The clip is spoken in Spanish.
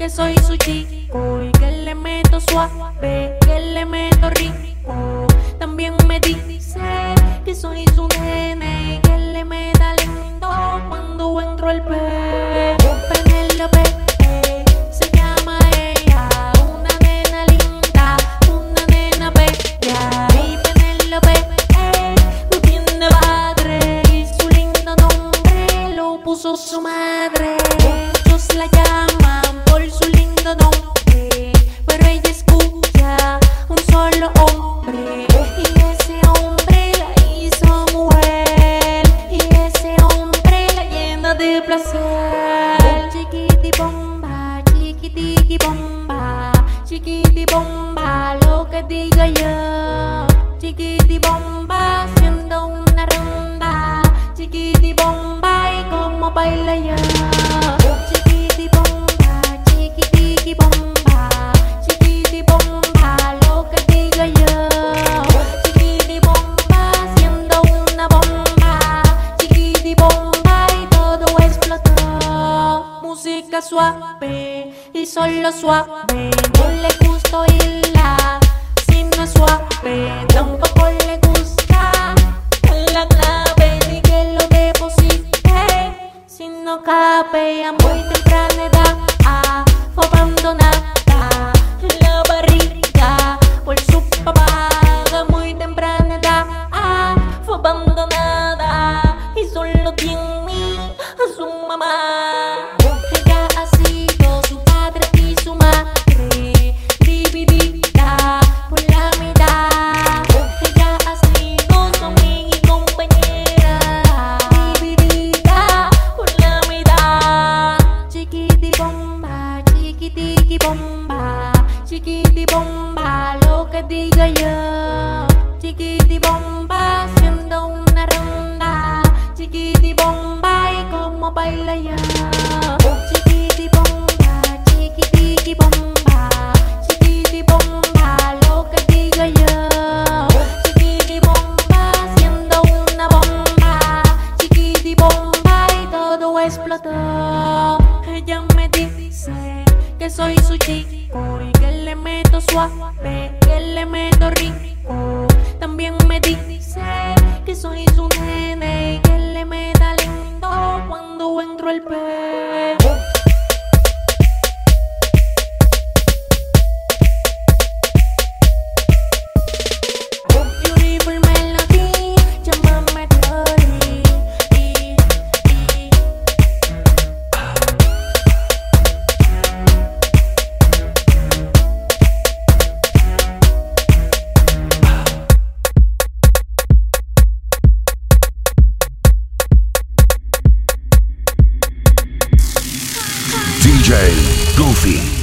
que soy su chico y que le meto suave, que le meto rico. También me dice que soy su nene y que le meta lindo cuando entro al pe. Penélope, se llama ella, una nena linda, una nena bella. Y Penélope, eh, no tiene padre y su lindo nombre lo puso su madre. Bomba, chiquiti bomba, lo que diga yo. Chiquiti bomba, haciendo una ronda, chiquiti bomba y como baila yo. Chiquiti bomba, chiquitiqui bomba, chiquiti bomba, lo que diga yo. Chiquiti bomba, haciendo una bomba, chiquiti bomba y todo explotó. Música suave y solo suave, oírla si no es suave, tampoco le gusta la clave ni que lo deposite. Si no cabe a muy temprana edad baila yo chiquiti bomba chiquitiqui bomba. Chiquiti bomba lo que diga yo chiquiti bomba haciendo una bomba. Chiquiti bomba y todo explotó. Ella me dice que soy su chico y que le meto suave que le meto rico. También me dice que soy su nene al pe DJ Goofy.